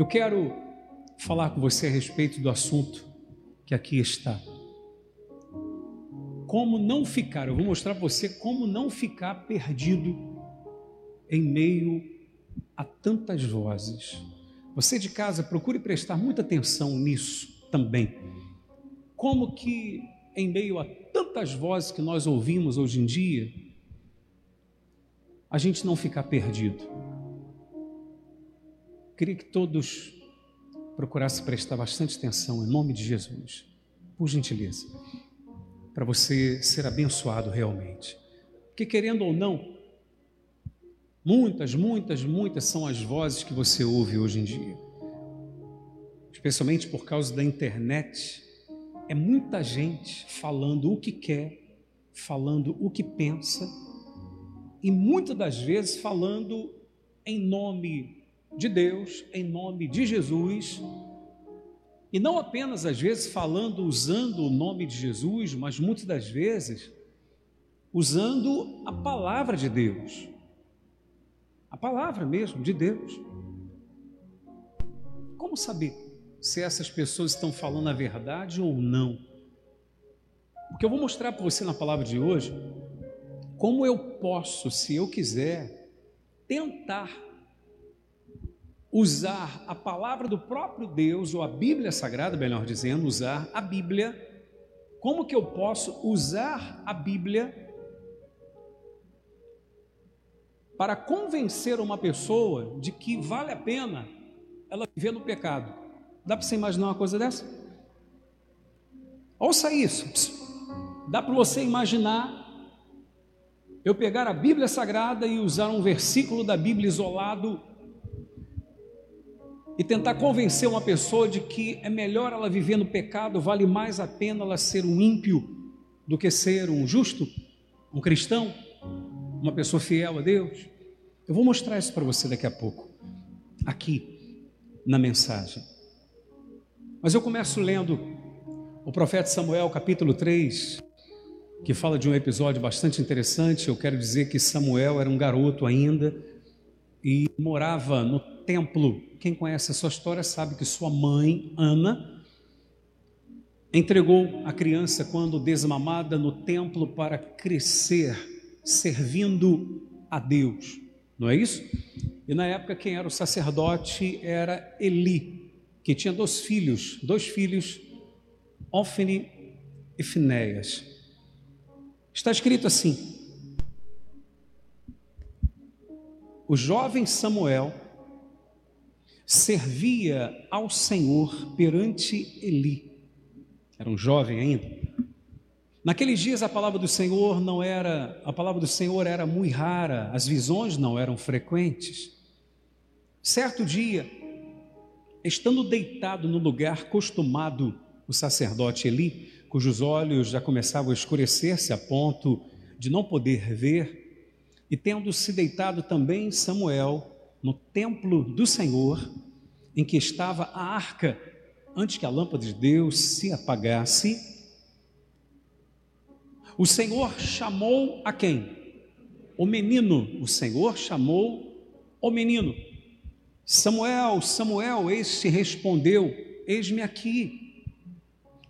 Eu quero falar com você a respeito do assunto que aqui está. Como não ficar, eu vou mostrar para você como não ficar perdido em meio a tantas vozes. Você de casa, procure prestar muita atenção nisso também. Como que em meio a tantas vozes que nós ouvimos hoje em dia, a gente não ficar perdido. Queria que todos procurassem prestar bastante atenção em nome de Jesus, por gentileza, para você ser abençoado realmente. Porque querendo ou não, muitas, muitas, muitas são as vozes que você ouve hoje em dia, especialmente por causa da internet. É muita gente falando o que quer, falando o que pensa e muitas das vezes falando em nome de Deus, em nome de Jesus, e não apenas às vezes falando usando o nome de Jesus, mas muitas das vezes usando a palavra de Deus. A palavra mesmo de Deus. Como saber se essas pessoas estão falando a verdade ou não? Porque eu vou mostrar para você na palavra de hoje como eu posso, se eu quiser, tentar usar a palavra do próprio Deus, ou a Bíblia Sagrada, melhor dizendo, usar a Bíblia, como que eu posso usar a Bíblia para convencer uma pessoa de que vale a pena ela viver no pecado? Dá para você imaginar uma coisa dessa? Ouça isso. Dá para você imaginar eu pegar a Bíblia Sagrada e usar um versículo da Bíblia isolado e tentar convencer uma pessoa de que é melhor ela viver no pecado, vale mais a pena ela ser um ímpio do que ser um justo, um cristão, uma pessoa fiel a Deus. Eu vou mostrar isso para você daqui a pouco, aqui na mensagem. Mas eu começo lendo o profeta Samuel, capítulo 3, que fala de um episódio bastante interessante. Eu quero dizer que Samuel era um garoto ainda e morava no templo. Quem conhece a sua história sabe que sua mãe, Ana, entregou a criança quando desmamada no templo para crescer, servindo a Deus. Não é isso? E na época quem era o sacerdote era Eli, que tinha dois filhos, dois filhos, Ofne e Finéias. Está escrito assim: O jovem Samuel servia ao Senhor perante Eli. Era um jovem ainda. Naqueles dias a palavra do Senhor não era, a palavra do Senhor era muito rara, as visões não eram frequentes. Certo dia, estando deitado no lugar costumado, o sacerdote Eli cujos olhos já começavam a escurecer-se a ponto de não poder ver, e tendo se deitado também Samuel no templo do Senhor, em que estava a arca, antes que a lâmpada de Deus se apagasse, o Senhor chamou a quem? O menino. O Senhor chamou o menino. Samuel, Samuel, este respondeu: Eis-me aqui.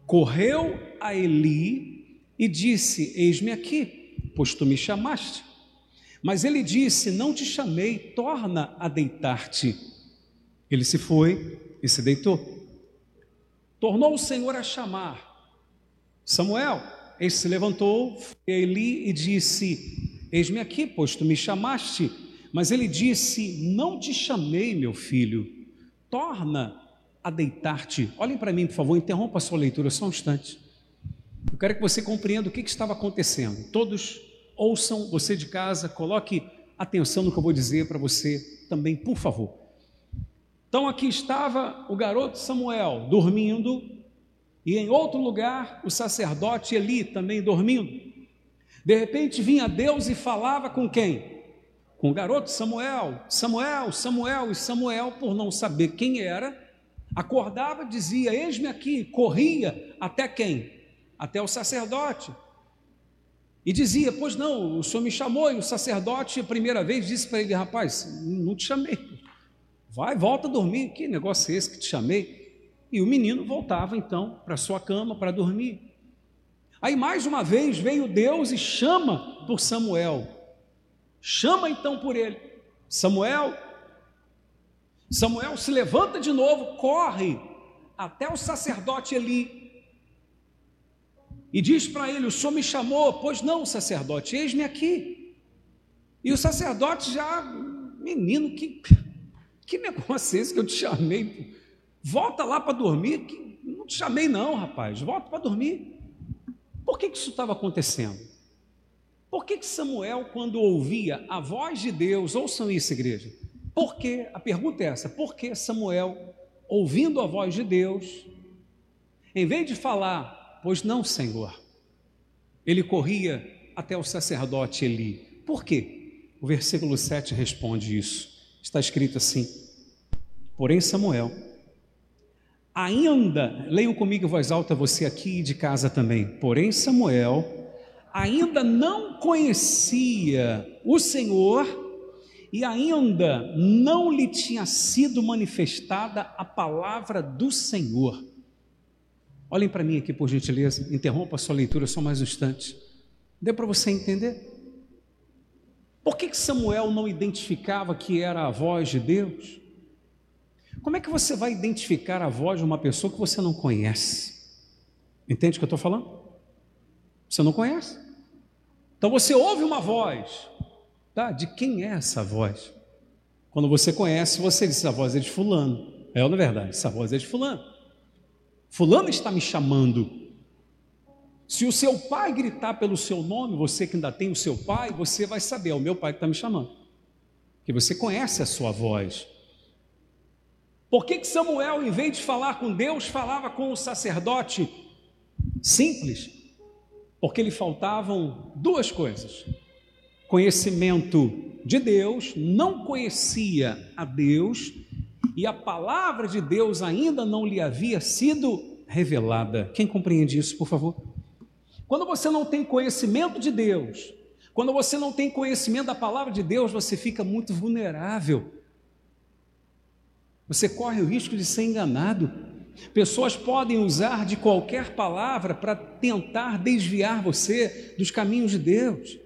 Correu a Eli e disse: Eis-me aqui, pois tu me chamaste. Mas ele disse: Não te chamei, torna a deitar-te. Ele se foi e se deitou. Tornou o Senhor a chamar. Samuel, ele se levantou, foi a Eli e disse: Eis-me aqui, pois tu me chamaste. Mas ele disse: Não te chamei, meu filho, torna a deitar-te. Olhem para mim, por favor, interrompa a sua leitura só um instante. Eu quero que você compreenda o que, que estava acontecendo. Todos ouçam, você de casa, coloque atenção no que eu vou dizer para você também, por favor. Então aqui estava o garoto Samuel dormindo, e em outro lugar o sacerdote Eli também dormindo. De repente vinha Deus e falava com quem? Com o garoto Samuel, Samuel, Samuel, e Samuel, por não saber quem era, acordava, dizia: Eis-me aqui, corria até quem? até o sacerdote. E dizia: Pois não, o senhor me chamou. E o sacerdote, a primeira vez, disse para ele: Rapaz, não te chamei. Vai, volta a dormir. Que negócio é esse que te chamei? E o menino voltava então para sua cama para dormir. Aí mais uma vez veio Deus e chama por Samuel. Chama então por ele. Samuel. Samuel se levanta de novo, corre até o sacerdote Eli. E diz para ele: O senhor me chamou? Pois não, sacerdote, eis-me aqui. E o sacerdote já, menino, que, que negócio é esse que eu te chamei? Volta lá para dormir. Não te chamei, não, rapaz. Volta para dormir. Por que, que isso estava acontecendo? Por que, que Samuel, quando ouvia a voz de Deus, ouçam isso, igreja? Por que? A pergunta é essa: por que Samuel, ouvindo a voz de Deus, em vez de falar, pois não, Senhor, ele corria até o sacerdote Eli? Por quê? O versículo 7 responde isso. Está escrito assim: Porém, Samuel, ainda, leiam comigo em voz alta você aqui de casa também. Porém, Samuel ainda não conhecia o Senhor e ainda não lhe tinha sido manifestada a palavra do Senhor. Olhem para mim aqui, por gentileza, interrompa a sua leitura só mais um instante. Deu para você entender? Por que, que Samuel não identificava que era a voz de Deus? Como é que você vai identificar a voz de uma pessoa que você não conhece? Entende o que eu estou falando? Você não conhece. Então você ouve uma voz, tá? De quem é essa voz? Quando você conhece, você diz: a voz é de Fulano. É ou não é verdade? Essa voz é de Fulano. Fulano está me chamando. Se o seu pai gritar pelo seu nome, você que ainda tem o seu pai, você vai saber: é o meu pai que está me chamando. Porque você conhece a sua voz. Por que, que Samuel, em vez de falar com Deus, falava com o sacerdote? Simples, porque lhe faltavam duas coisas: conhecimento de Deus, não conhecia a Deus, e a palavra de Deus ainda não lhe havia sido revelada. Quem compreende isso, por favor? Quando você não tem conhecimento de Deus, quando você não tem conhecimento da palavra de Deus, você fica muito vulnerável você corre o risco de ser enganado. Pessoas podem usar de qualquer palavra para tentar desviar você dos caminhos de Deus.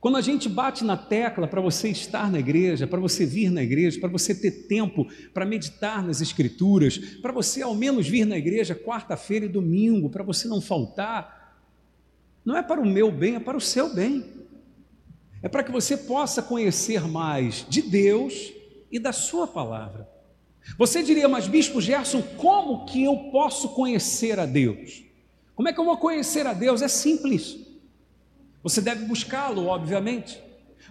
Quando a gente bate na tecla para você estar na igreja, para você vir na igreja, para você ter tempo para meditar nas Escrituras, para você ao menos vir na igreja quarta-feira e domingo, para você não faltar, não é para o meu bem, é para o seu bem. É para que você possa conhecer mais de Deus e da Sua palavra. Você diria, mas Bispo Gerson, como que eu posso conhecer a Deus? Como é que eu vou conhecer a Deus? É simples. Você deve buscá-lo, obviamente.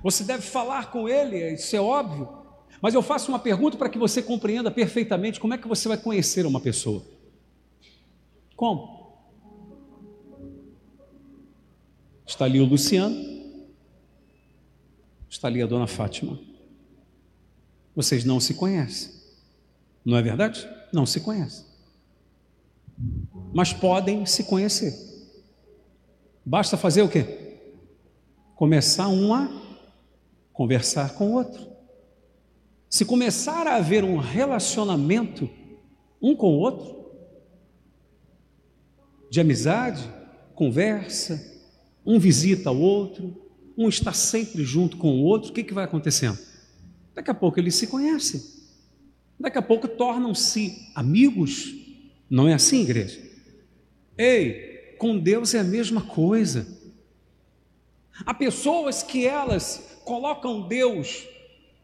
Você deve falar com ele, isso é óbvio. Mas eu faço uma pergunta para que você compreenda perfeitamente como é que você vai conhecer uma pessoa. Como? Está ali o Luciano, está ali a dona Fátima. Vocês não se conhecem. Não é verdade? Não se conhecem. Mas podem se conhecer. Basta fazer o quê? Começar um a conversar com o outro. Se começar a haver um relacionamento um com o outro, de amizade, conversa, um visita ao outro, um está sempre junto com o outro, o que, que vai acontecendo? Daqui a pouco eles se conhecem. Daqui a pouco tornam-se amigos. Não é assim, igreja? Ei, com Deus é a mesma coisa. Há pessoas que elas colocam Deus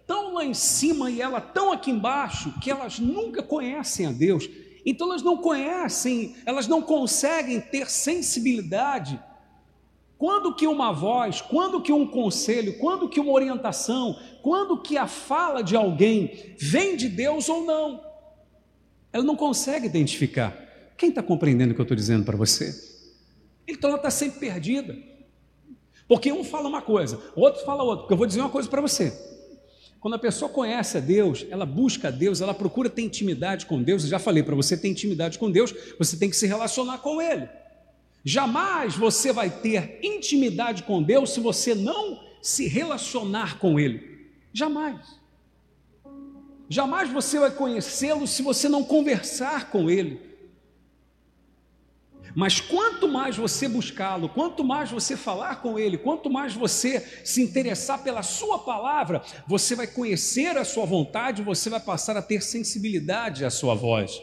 tão lá em cima e ela tão aqui embaixo que elas nunca conhecem a Deus. Então elas não conhecem, elas não conseguem ter sensibilidade quando que uma voz, quando que um conselho, quando que uma orientação, quando que a fala de alguém vem de Deus ou não? Ela não consegue identificar. Quem está compreendendo o que eu estou dizendo para você? Então ela está sempre perdida. Porque um fala uma coisa, o outro fala outra. Porque eu vou dizer uma coisa para você. Quando a pessoa conhece a Deus, ela busca a Deus, ela procura ter intimidade com Deus. Eu já falei para você ter intimidade com Deus, você tem que se relacionar com Ele. Jamais você vai ter intimidade com Deus se você não se relacionar com Ele. Jamais. Jamais você vai conhecê-lo se você não conversar com ele. Mas quanto mais você buscá-lo, quanto mais você falar com ele, quanto mais você se interessar pela sua palavra, você vai conhecer a sua vontade, você vai passar a ter sensibilidade à sua voz.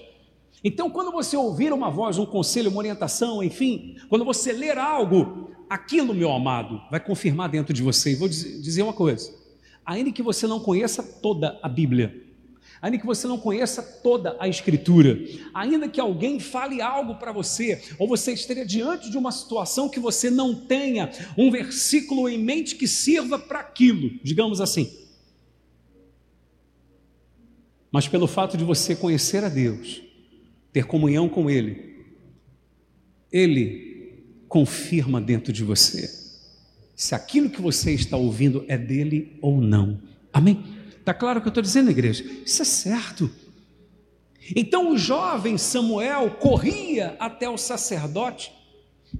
Então, quando você ouvir uma voz, um conselho, uma orientação, enfim, quando você ler algo, aquilo, meu amado, vai confirmar dentro de você. E vou dizer uma coisa: ainda que você não conheça toda a Bíblia, ainda que você não conheça toda a Escritura, ainda que alguém fale algo para você, ou você esteja diante de uma situação que você não tenha um versículo em mente que sirva para aquilo, digamos assim. Mas pelo fato de você conhecer a Deus, ter comunhão com Ele, Ele confirma dentro de você se aquilo que você está ouvindo é dele ou não. Amém? Está claro o que eu estou dizendo, igreja? Isso é certo. Então o jovem Samuel corria até o sacerdote,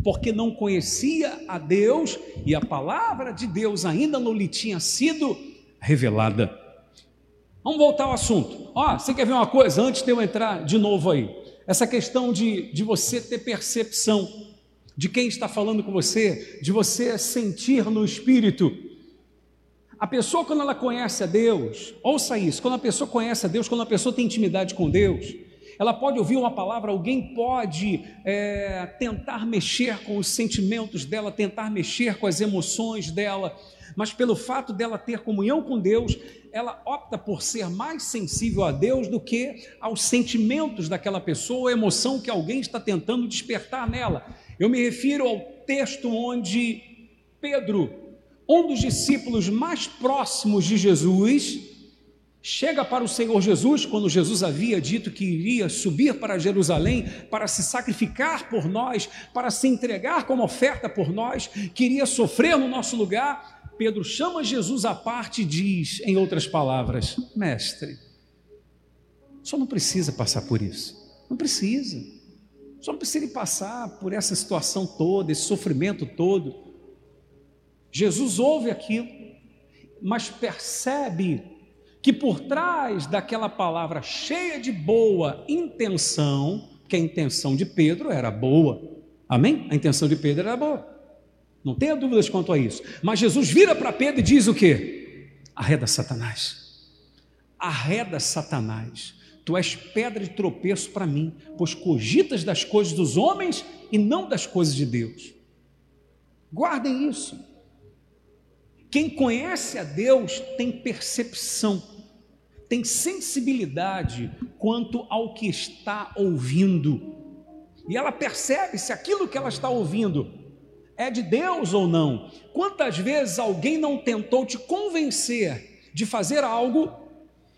porque não conhecia a Deus e a palavra de Deus ainda não lhe tinha sido revelada. Vamos voltar ao assunto. Ó, você quer ver uma coisa antes de eu entrar de novo aí? Essa questão de, de você ter percepção de quem está falando com você, de você sentir no espírito. A pessoa, quando ela conhece a Deus, ouça isso: quando a pessoa conhece a Deus, quando a pessoa tem intimidade com Deus, ela pode ouvir uma palavra, alguém pode é, tentar mexer com os sentimentos dela, tentar mexer com as emoções dela, mas pelo fato dela ter comunhão com Deus, ela opta por ser mais sensível a Deus do que aos sentimentos daquela pessoa, a emoção que alguém está tentando despertar nela. Eu me refiro ao texto onde Pedro, um dos discípulos mais próximos de Jesus, chega para o Senhor Jesus, quando Jesus havia dito que iria subir para Jerusalém para se sacrificar por nós, para se entregar como oferta por nós, queria sofrer no nosso lugar. Pedro chama Jesus à parte e diz, em outras palavras: Mestre, só não precisa passar por isso, não precisa, só não precisa passar por essa situação toda, esse sofrimento todo. Jesus ouve aquilo, mas percebe que por trás daquela palavra cheia de boa intenção, que a intenção de Pedro era boa, amém? A intenção de Pedro era boa. Não tenha dúvidas quanto a isso. Mas Jesus vira para Pedro e diz o quê? Arreda Satanás. Arreda Satanás. Tu és pedra de tropeço para mim, pois cogitas das coisas dos homens e não das coisas de Deus. Guardem isso. Quem conhece a Deus tem percepção, tem sensibilidade quanto ao que está ouvindo. E ela percebe se aquilo que ela está ouvindo é de Deus ou não. Quantas vezes alguém não tentou te convencer de fazer algo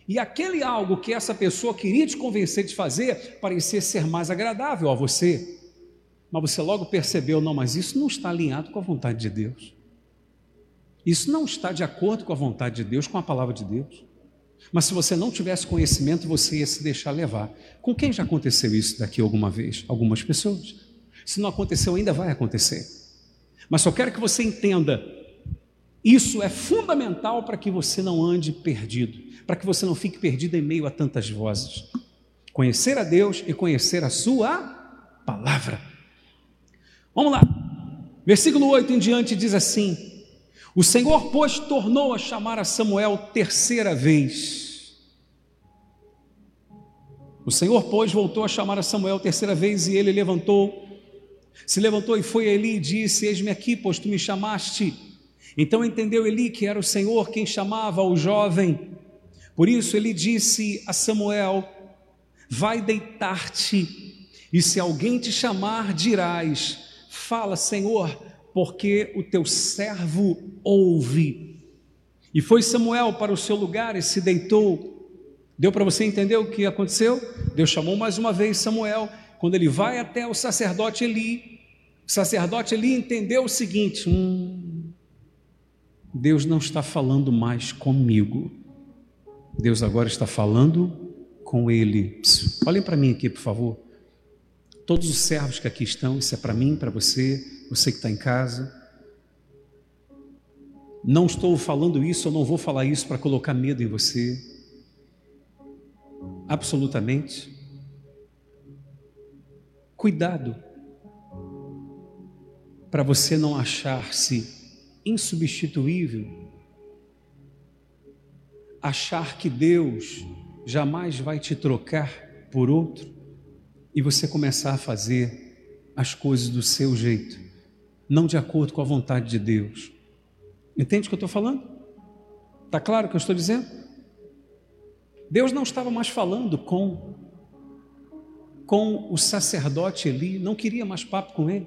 e aquele algo que essa pessoa queria te convencer de fazer parecia ser mais agradável a você, mas você logo percebeu, não, mas isso não está alinhado com a vontade de Deus. Isso não está de acordo com a vontade de Deus, com a palavra de Deus. Mas se você não tivesse conhecimento, você ia se deixar levar. Com quem já aconteceu isso daqui alguma vez? Algumas pessoas. Se não aconteceu, ainda vai acontecer. Mas só quero que você entenda: isso é fundamental para que você não ande perdido, para que você não fique perdido em meio a tantas vozes. Conhecer a Deus e conhecer a Sua palavra. Vamos lá, versículo 8 em diante diz assim: O Senhor, pois, tornou a chamar a Samuel terceira vez. O Senhor, pois, voltou a chamar a Samuel terceira vez e ele levantou se levantou e foi a Eli e disse: Eis-me aqui, pois tu me chamaste. Então entendeu Eli que era o Senhor quem chamava o jovem. Por isso ele disse a Samuel: Vai deitar-te, e se alguém te chamar, dirás: Fala, Senhor, porque o teu servo ouve. E foi Samuel para o seu lugar e se deitou. Deu para você entender o que aconteceu? Deus chamou mais uma vez Samuel. Quando ele vai até o sacerdote Eli, o sacerdote ali entendeu o seguinte: hum, Deus não está falando mais comigo, Deus agora está falando com ele. Olhem para mim aqui, por favor. Todos os servos que aqui estão, isso é para mim, para você, você que está em casa. Não estou falando isso, eu não vou falar isso para colocar medo em você. absolutamente. Cuidado para você não achar-se insubstituível, achar que Deus jamais vai te trocar por outro e você começar a fazer as coisas do seu jeito, não de acordo com a vontade de Deus. Entende o que eu estou falando? Está claro o que eu estou dizendo? Deus não estava mais falando com com o sacerdote Eli, não queria mais papo com ele,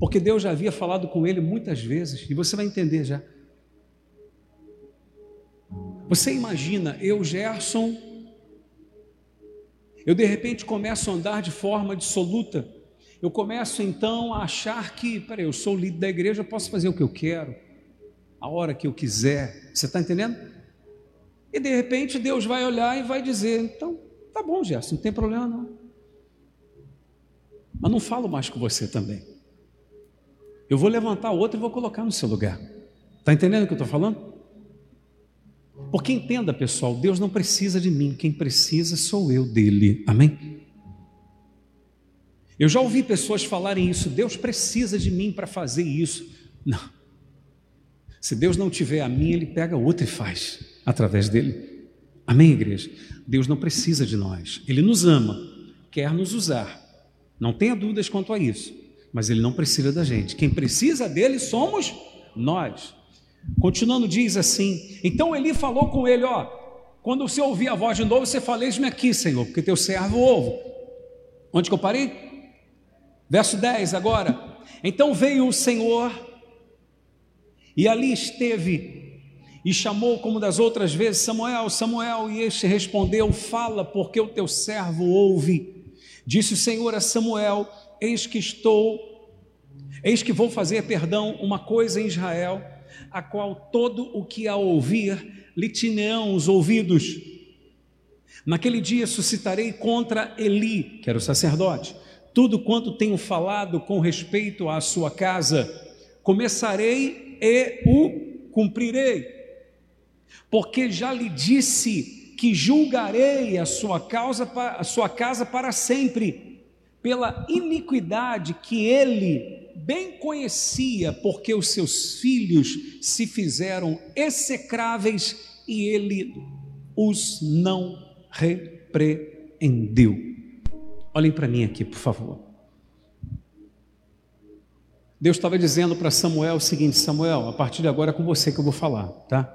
porque Deus já havia falado com ele muitas vezes, e você vai entender já. Você imagina, eu, Gerson, eu de repente começo a andar de forma dissoluta, eu começo então a achar que, peraí, eu sou o líder da igreja, eu posso fazer o que eu quero, a hora que eu quiser, você está entendendo? E de repente Deus vai olhar e vai dizer: então, tá bom, Gerson, não tem problema não mas não falo mais com você também. Eu vou levantar outro e vou colocar no seu lugar. Está entendendo o que eu estou falando? Porque entenda, pessoal, Deus não precisa de mim, quem precisa sou eu dele. Amém? Eu já ouvi pessoas falarem isso, Deus precisa de mim para fazer isso. Não. Se Deus não tiver a mim, ele pega outro e faz através dele. Amém, igreja? Deus não precisa de nós, ele nos ama, quer nos usar não tenha dúvidas quanto a isso. Mas ele não precisa da gente. Quem precisa dele somos nós. Continuando, diz assim: Então Eli falou com ele: Ó, quando você ouvir a voz de novo, você fala: Eis-me aqui, Senhor, porque teu servo ouve. Onde que eu parei? Verso 10 agora. Então veio o Senhor e ali esteve e chamou como das outras vezes Samuel, Samuel, e este respondeu: Fala, porque o teu servo ouve. Disse o Senhor a Samuel: Eis que estou, eis que vou fazer, perdão, uma coisa em Israel, a qual todo o que a ouvir lhe tinham os ouvidos. Naquele dia suscitarei contra Eli, que era o sacerdote, tudo quanto tenho falado com respeito à sua casa, começarei e o cumprirei, porque já lhe disse que julgarei a sua causa, a sua casa para sempre, pela iniquidade que ele bem conhecia, porque os seus filhos se fizeram execráveis e ele os não repreendeu. Olhem para mim aqui, por favor. Deus estava dizendo para Samuel o seguinte: Samuel, a partir de agora é com você que eu vou falar, tá?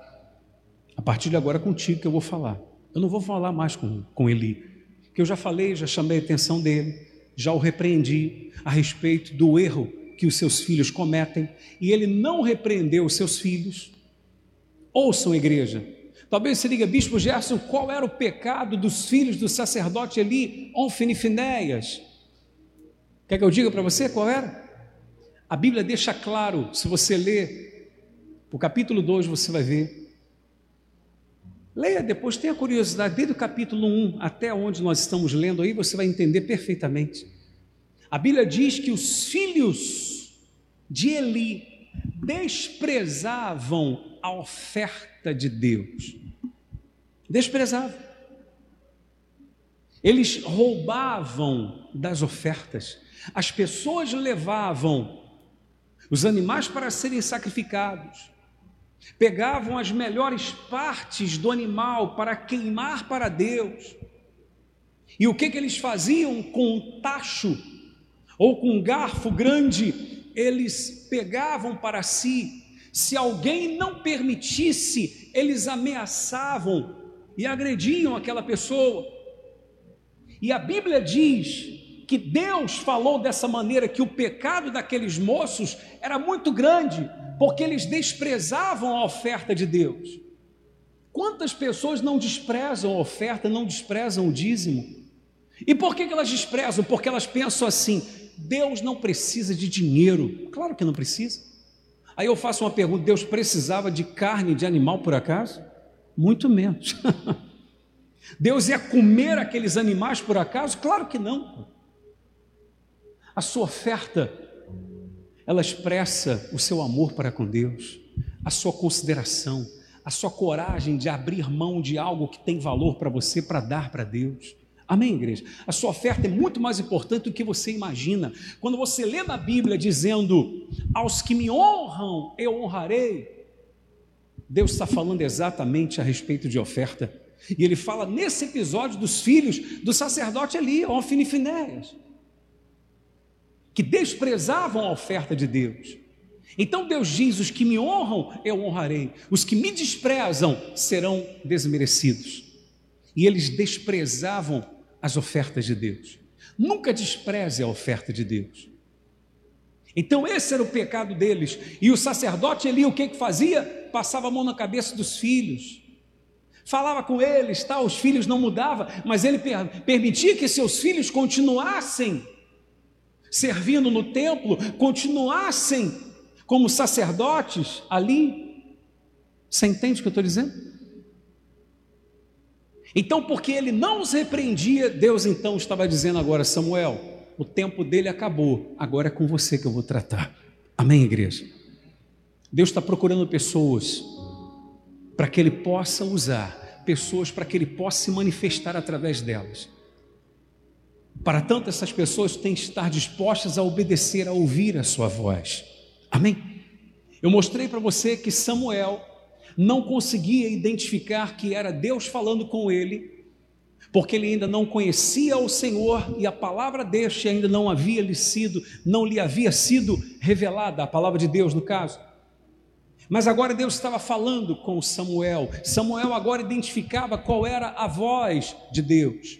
A partir de agora é contigo que eu vou falar. Eu não vou falar mais com, com Eli, porque eu já falei, já chamei a atenção dele, já o repreendi a respeito do erro que os seus filhos cometem, e ele não repreendeu os seus filhos. Ouçam, igreja. Talvez você diga, Bispo Gerson, qual era o pecado dos filhos do sacerdote Eli, Onfini Finéias? Quer que eu diga para você qual era? A Bíblia deixa claro, se você ler o capítulo 2, você vai ver Leia depois, tenha curiosidade, desde o capítulo 1 até onde nós estamos lendo aí, você vai entender perfeitamente. A Bíblia diz que os filhos de Eli desprezavam a oferta de Deus. Desprezavam. Eles roubavam das ofertas. As pessoas levavam os animais para serem sacrificados pegavam as melhores partes do animal para queimar para Deus. E o que, que eles faziam com um tacho ou com um garfo grande? Eles pegavam para si. Se alguém não permitisse, eles ameaçavam e agrediam aquela pessoa. E a Bíblia diz que Deus falou dessa maneira que o pecado daqueles moços era muito grande, porque eles desprezavam a oferta de Deus. Quantas pessoas não desprezam a oferta, não desprezam o dízimo? E por que elas desprezam? Porque elas pensam assim: Deus não precisa de dinheiro. Claro que não precisa. Aí eu faço uma pergunta: Deus precisava de carne de animal por acaso? Muito menos. Deus ia comer aqueles animais por acaso? Claro que não. A sua oferta ela expressa o seu amor para com Deus, a sua consideração, a sua coragem de abrir mão de algo que tem valor para você para dar para Deus. Amém, igreja? A sua oferta é muito mais importante do que você imagina. Quando você lê na Bíblia dizendo: Aos que me honram, eu honrarei. Deus está falando exatamente a respeito de oferta. E ele fala nesse episódio dos filhos do sacerdote ali, Ofni e Finéias, que desprezavam a oferta de Deus. Então Deus diz: os que me honram, eu honrarei, os que me desprezam serão desmerecidos. E eles desprezavam as ofertas de Deus. Nunca despreze a oferta de Deus. Então esse era o pecado deles. E o sacerdote ali o que, que fazia? Passava a mão na cabeça dos filhos. Falava com eles, tá? os filhos não mudavam, mas ele per permitia que seus filhos continuassem servindo no templo, continuassem como sacerdotes ali. Você entende o que eu estou dizendo? Então, porque ele não os repreendia, Deus então estava dizendo agora, Samuel, o tempo dele acabou, agora é com você que eu vou tratar. Amém, igreja? Deus está procurando pessoas para que ele possa usar, pessoas para que ele possa se manifestar através delas. Para tanto, essas pessoas têm que estar dispostas a obedecer, a ouvir a sua voz. Amém? Eu mostrei para você que Samuel não conseguia identificar que era Deus falando com ele, porque ele ainda não conhecia o Senhor e a palavra deste ainda não havia lhe sido, não lhe havia sido revelada, a palavra de Deus no caso. Mas agora Deus estava falando com Samuel. Samuel agora identificava qual era a voz de Deus.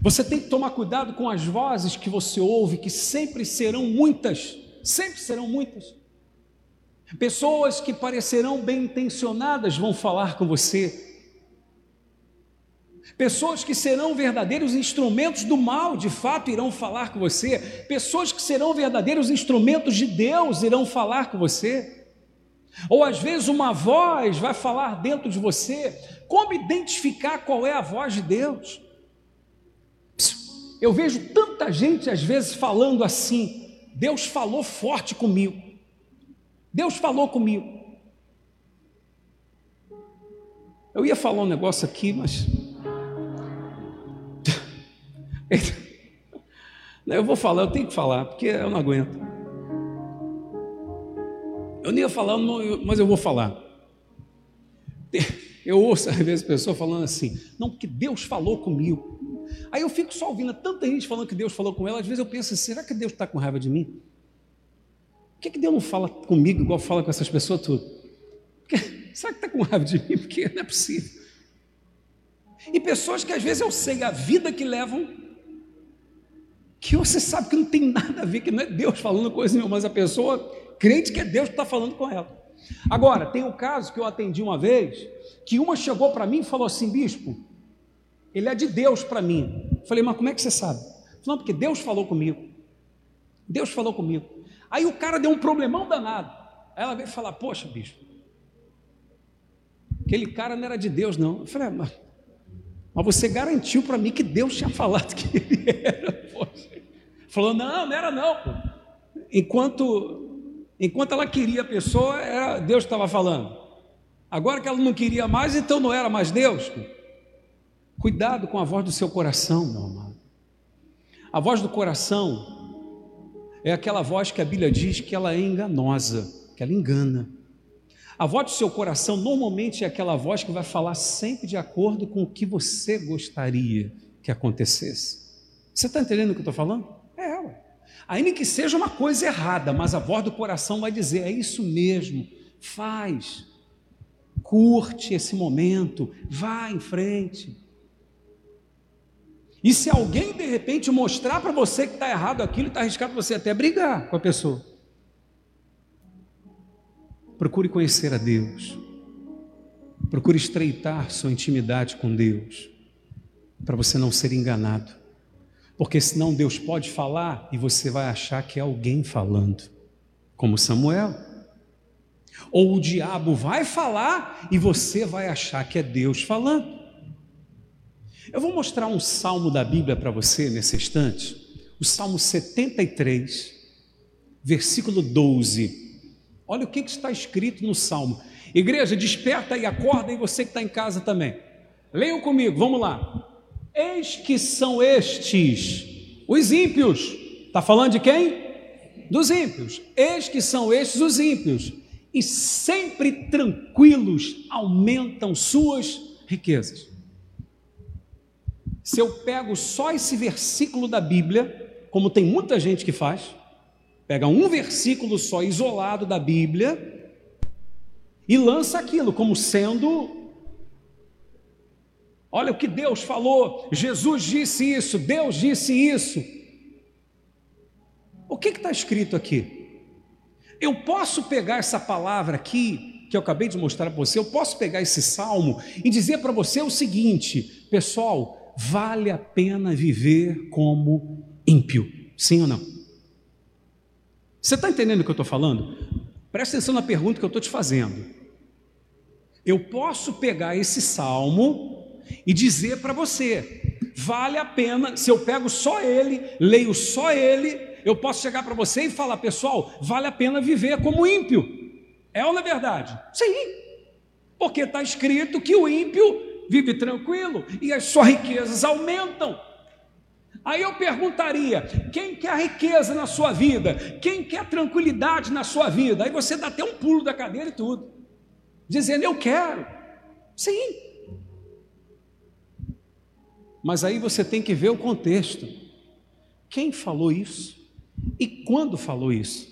Você tem que tomar cuidado com as vozes que você ouve, que sempre serão muitas sempre serão muitas. Pessoas que parecerão bem intencionadas vão falar com você. Pessoas que serão verdadeiros instrumentos do mal, de fato, irão falar com você. Pessoas que serão verdadeiros instrumentos de Deus irão falar com você. Ou às vezes uma voz vai falar dentro de você. Como identificar qual é a voz de Deus? Eu vejo tanta gente às vezes falando assim: Deus falou forte comigo. Deus falou comigo. Eu ia falar um negócio aqui, mas. Eu vou falar, eu tenho que falar, porque eu não aguento. Eu nem ia falar, mas eu vou falar. Eu ouço às vezes pessoas falando assim, não, porque Deus falou comigo. Aí eu fico só ouvindo tanta gente falando que Deus falou com ela, às vezes eu penso assim, será que Deus está com raiva de mim? Por que, que Deus não fala comigo igual fala com essas pessoas tudo? Porque, será que está com raiva de mim? Porque não é possível. E pessoas que às vezes eu sei a vida que levam, que você sabe que não tem nada a ver, que não é Deus falando coisa nenhuma, mas a pessoa crente que é Deus que está falando com ela. Agora, tem um caso que eu atendi uma vez, que uma chegou para mim e falou assim, bispo, ele é de Deus para mim. Falei, mas como é que você sabe? Não, porque Deus falou comigo. Deus falou comigo. Aí o cara deu um problemão danado. Aí ela veio falar, poxa, bicho, aquele cara não era de Deus, não. Eu falei, ah, mas, mas você garantiu para mim que Deus tinha falado que ele era. Poxa. Falou, não, não era não. Enquanto, enquanto ela queria a pessoa, era Deus estava falando. Agora que ela não queria mais, então não era mais Deus. Cuidado com a voz do seu coração, meu amado. A voz do coração é aquela voz que a Bíblia diz que ela é enganosa, que ela engana. A voz do seu coração normalmente é aquela voz que vai falar sempre de acordo com o que você gostaria que acontecesse. Você está entendendo o que eu estou falando? É ela. Ainda que seja uma coisa errada, mas a voz do coração vai dizer: é isso mesmo, faz, curte esse momento, vá em frente. E se alguém de repente mostrar para você que está errado aquilo, está arriscado você até brigar com a pessoa. Procure conhecer a Deus. Procure estreitar sua intimidade com Deus, para você não ser enganado. Porque senão Deus pode falar e você vai achar que é alguém falando, como Samuel. Ou o diabo vai falar e você vai achar que é Deus falando. Eu vou mostrar um salmo da Bíblia para você nesse instante, o Salmo 73, versículo 12. Olha o que, está escrito no salmo. Igreja, desperta e acorda e você que está em casa também. Leiam comigo, vamos lá. Eis que são estes os ímpios. Está falando de quem? Dos ímpios. Eis que são estes os ímpios. E sempre tranquilos aumentam suas riquezas. Se eu pego só esse versículo da Bíblia, como tem muita gente que faz, pega um versículo só isolado da Bíblia e lança aquilo como sendo Olha o que Deus falou, Jesus disse isso, Deus disse isso. O que está escrito aqui? Eu posso pegar essa palavra aqui, que eu acabei de mostrar para você, eu posso pegar esse salmo e dizer para você o seguinte: pessoal, vale a pena viver como ímpio, sim ou não? Você está entendendo o que eu estou falando? Presta atenção na pergunta que eu estou te fazendo. Eu posso pegar esse salmo e dizer para você: vale a pena, se eu pego só ele, leio só ele, eu posso chegar para você e falar, pessoal, vale a pena viver como ímpio. É ou não é verdade? Sim, porque está escrito que o ímpio vive tranquilo e as suas riquezas aumentam. Aí eu perguntaria: quem quer riqueza na sua vida? Quem quer tranquilidade na sua vida? Aí você dá até um pulo da cadeira e tudo, dizendo: Eu quero. Sim, mas aí você tem que ver o contexto. Quem falou isso? E quando falou isso?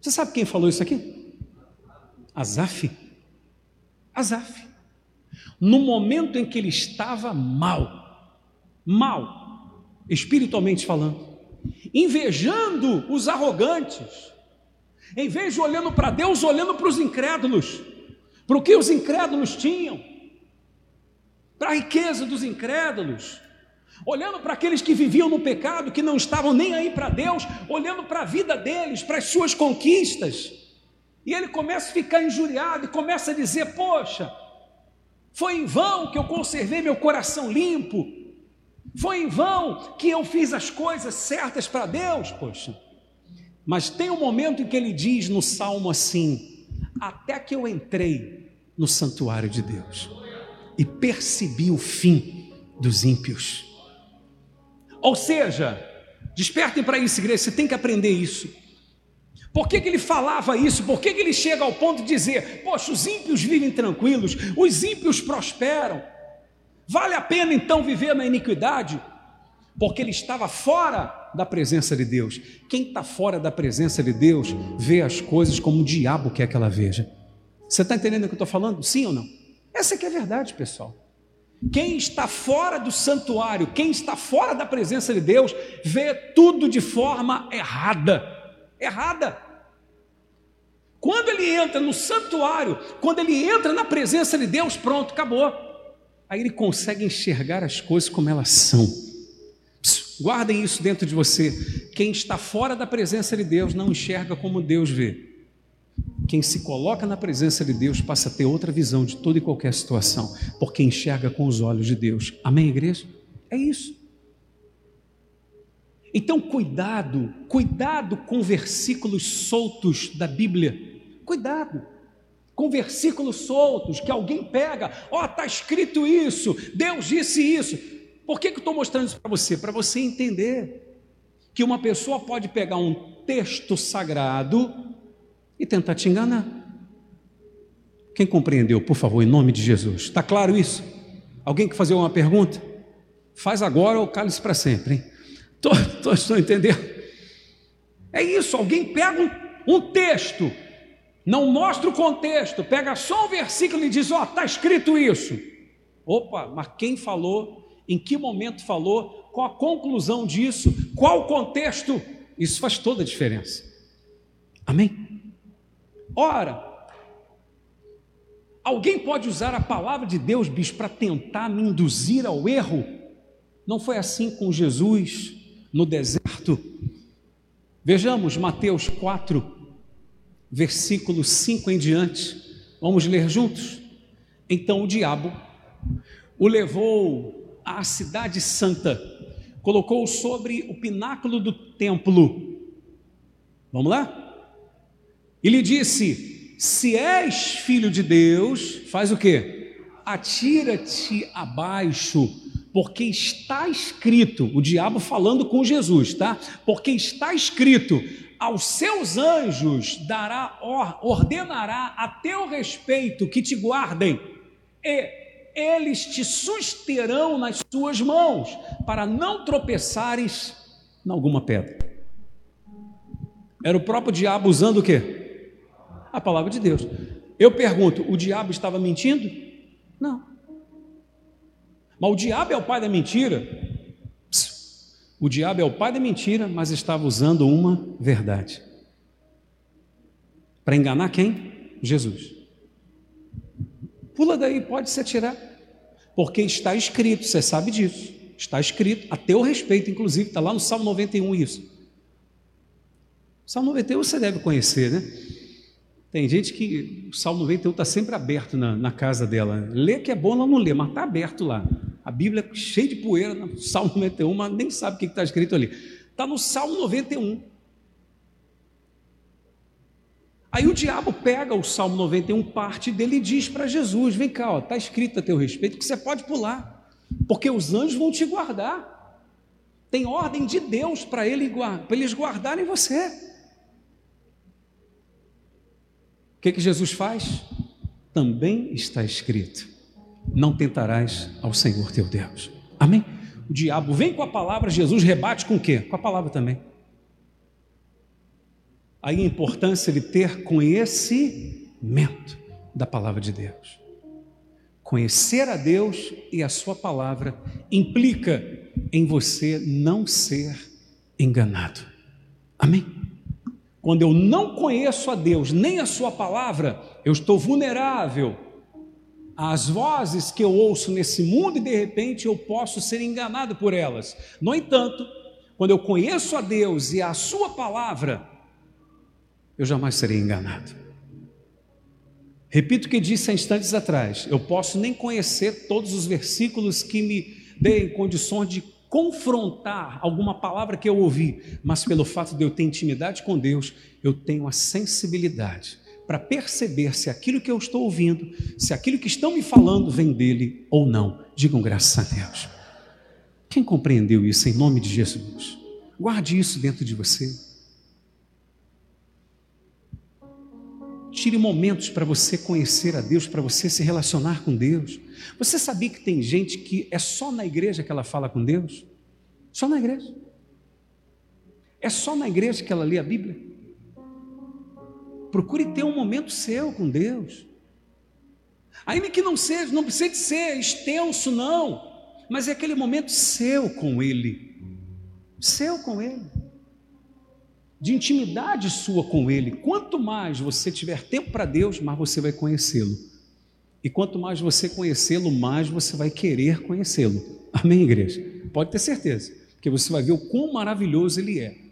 Você sabe quem falou isso aqui? Azaf. Azaf. No momento em que ele estava mal, mal, espiritualmente falando, invejando os arrogantes, em vez de olhando para Deus, olhando para os incrédulos, para o que os incrédulos tinham, para a riqueza dos incrédulos, olhando para aqueles que viviam no pecado, que não estavam nem aí para Deus, olhando para a vida deles, para as suas conquistas. E ele começa a ficar injuriado e começa a dizer: Poxa, foi em vão que eu conservei meu coração limpo, foi em vão que eu fiz as coisas certas para Deus, poxa. Mas tem um momento em que ele diz no salmo assim: Até que eu entrei no santuário de Deus e percebi o fim dos ímpios. Ou seja, despertem para isso, igreja, você tem que aprender isso. Por que, que ele falava isso? Por que, que ele chega ao ponto de dizer: Poxa, os ímpios vivem tranquilos, os ímpios prosperam. Vale a pena então viver na iniquidade? Porque ele estava fora da presença de Deus. Quem está fora da presença de Deus vê as coisas como o diabo quer que ela veja. Você está entendendo o que eu estou falando? Sim ou não? Essa que é a verdade, pessoal. Quem está fora do santuário, quem está fora da presença de Deus, vê tudo de forma errada. Errada. Quando ele entra no santuário, quando ele entra na presença de Deus, pronto, acabou. Aí ele consegue enxergar as coisas como elas são. guardem isso dentro de você. Quem está fora da presença de Deus não enxerga como Deus vê. Quem se coloca na presença de Deus passa a ter outra visão de toda e qualquer situação, porque enxerga com os olhos de Deus. Amém, igreja? É isso. Então, cuidado, cuidado com versículos soltos da Bíblia. Cuidado com versículos soltos que alguém pega, ó, oh, está escrito isso, Deus disse isso. Por que, que eu estou mostrando isso para você? Para você entender que uma pessoa pode pegar um texto sagrado e tentar te enganar. Quem compreendeu, por favor, em nome de Jesus? Está claro isso? Alguém quer fazer uma pergunta? Faz agora ou cale-se para sempre? Estou entendendo? É isso, alguém pega um, um, texto, não mostra o contexto, pega só um versículo e diz: Ó, oh, está escrito isso. Opa, mas quem falou? Em que momento falou? Qual a conclusão disso? Qual o contexto? Isso faz toda a diferença. Amém? Ora, alguém pode usar a palavra de Deus, bicho, para tentar me induzir ao erro? Não foi assim com Jesus no deserto. Vejamos Mateus 4, versículo 5 em diante. Vamos ler juntos? Então o diabo o levou à cidade santa, colocou-o sobre o pináculo do templo. Vamos lá? E lhe disse: se és filho de Deus, faz o quê? Atira-te abaixo, porque está escrito, o diabo falando com Jesus, tá? Porque está escrito: aos seus anjos dará, ordenará a teu respeito que te guardem, e eles te susterão nas suas mãos, para não tropeçares em alguma pedra. Era o próprio diabo usando o quê? A palavra de Deus. Eu pergunto, o diabo estava mentindo? Não. Mas o diabo é o pai da mentira? O diabo é o pai da mentira, mas estava usando uma verdade. Para enganar quem? Jesus. Pula daí, pode se atirar. Porque está escrito, você sabe disso. Está escrito, a teu respeito, inclusive, está lá no Salmo 91 isso. Salmo 91 você deve conhecer, né? Tem gente que o Salmo 91 está sempre aberto na, na, casa dela. Lê que é bom, ela não lê, mas está aberto lá. A Bíblia é cheia de poeira no Salmo 91, mas nem sabe o que está escrito ali. Está no Salmo 91. Aí o diabo pega o Salmo 91, parte dele e diz para Jesus: Vem cá, está escrito a teu respeito que você pode pular, porque os anjos vão te guardar. Tem ordem de Deus para ele, eles guardarem você. O que, que Jesus faz? Também está escrito: não tentarás ao Senhor teu Deus. Amém? O diabo vem com a palavra, Jesus rebate com o quê? Com a palavra também. Aí a importância de ter conhecimento da palavra de Deus. Conhecer a Deus e a sua palavra implica em você não ser enganado. Amém? Quando eu não conheço a Deus nem a sua palavra, eu estou vulnerável as vozes que eu ouço nesse mundo e de repente eu posso ser enganado por elas. No entanto, quando eu conheço a Deus e a Sua palavra, eu jamais serei enganado. Repito o que disse há instantes atrás: eu posso nem conhecer todos os versículos que me deem condições de confrontar alguma palavra que eu ouvi, mas pelo fato de eu ter intimidade com Deus, eu tenho a sensibilidade para perceber se aquilo que eu estou ouvindo, se aquilo que estão me falando vem dele ou não. Digam graças a Deus. Quem compreendeu isso em nome de Jesus? Guarde isso dentro de você. Tire momentos para você conhecer a Deus, para você se relacionar com Deus. Você sabia que tem gente que é só na igreja que ela fala com Deus? Só na igreja. É só na igreja que ela lê a Bíblia? Procure ter um momento seu com Deus. Ainda que não seja, não precisa ser extenso, não, mas é aquele momento seu com Ele, seu com Ele, de intimidade sua com Ele. Quanto mais você tiver tempo para Deus, mais você vai conhecê-lo. E quanto mais você conhecê-lo, mais você vai querer conhecê-lo. Amém, igreja? Pode ter certeza, porque você vai ver o quão maravilhoso Ele é.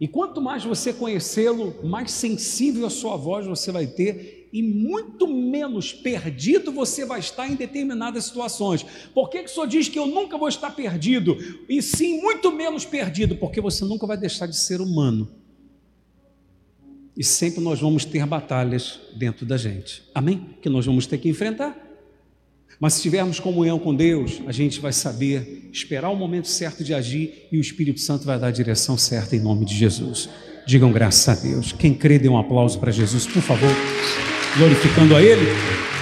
E quanto mais você conhecê-lo, mais sensível a sua voz você vai ter e muito menos perdido você vai estar em determinadas situações. Por que, que o Senhor diz que eu nunca vou estar perdido? E sim, muito menos perdido, porque você nunca vai deixar de ser humano. E sempre nós vamos ter batalhas dentro da gente. Amém? Que nós vamos ter que enfrentar. Mas se tivermos comunhão com Deus, a gente vai saber esperar o momento certo de agir e o Espírito Santo vai dar a direção certa em nome de Jesus. Digam graças a Deus. Quem crê, dê um aplauso para Jesus, por favor, glorificando a Ele.